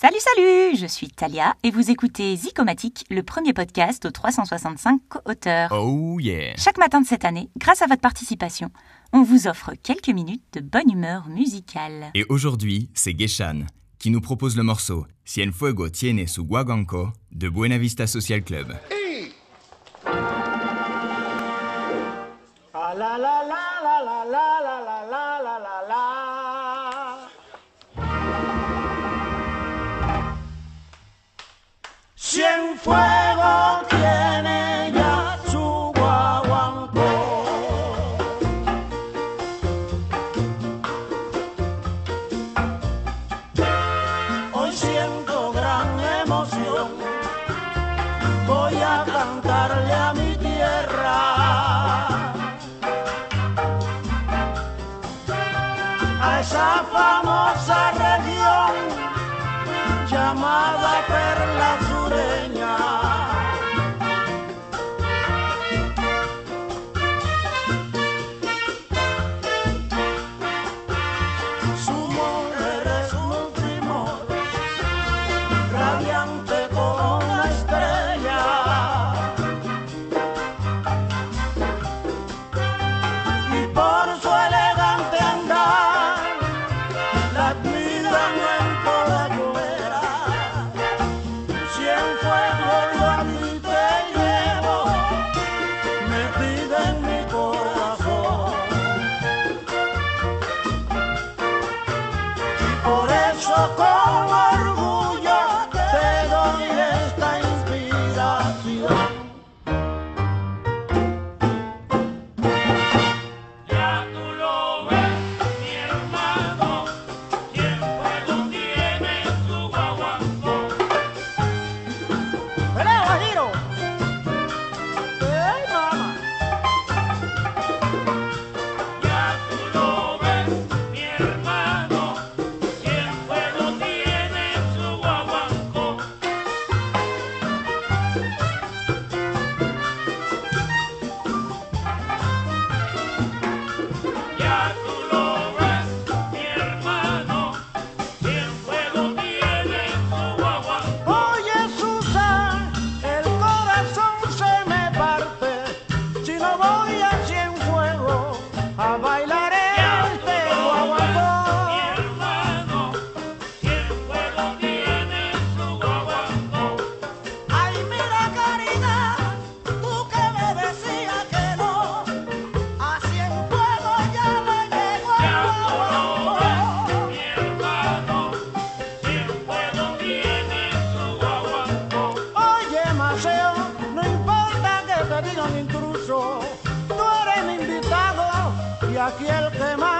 Salut, salut Je suis Talia et vous écoutez Zicomatique, le premier podcast aux 365 auteurs. Oh yeah Chaque matin de cette année, grâce à votre participation, on vous offre quelques minutes de bonne humeur musicale. Et aujourd'hui, c'est Geshan qui nous propose le morceau Cien Fuego tiene su guaganco de Buena Vista Social Club. Cienfuegos tiene ya su guaguancó. Hoy siento gran emoción, voy a cantarle a mi tierra. A esa famosa región llamada Perla loco. aquí el que más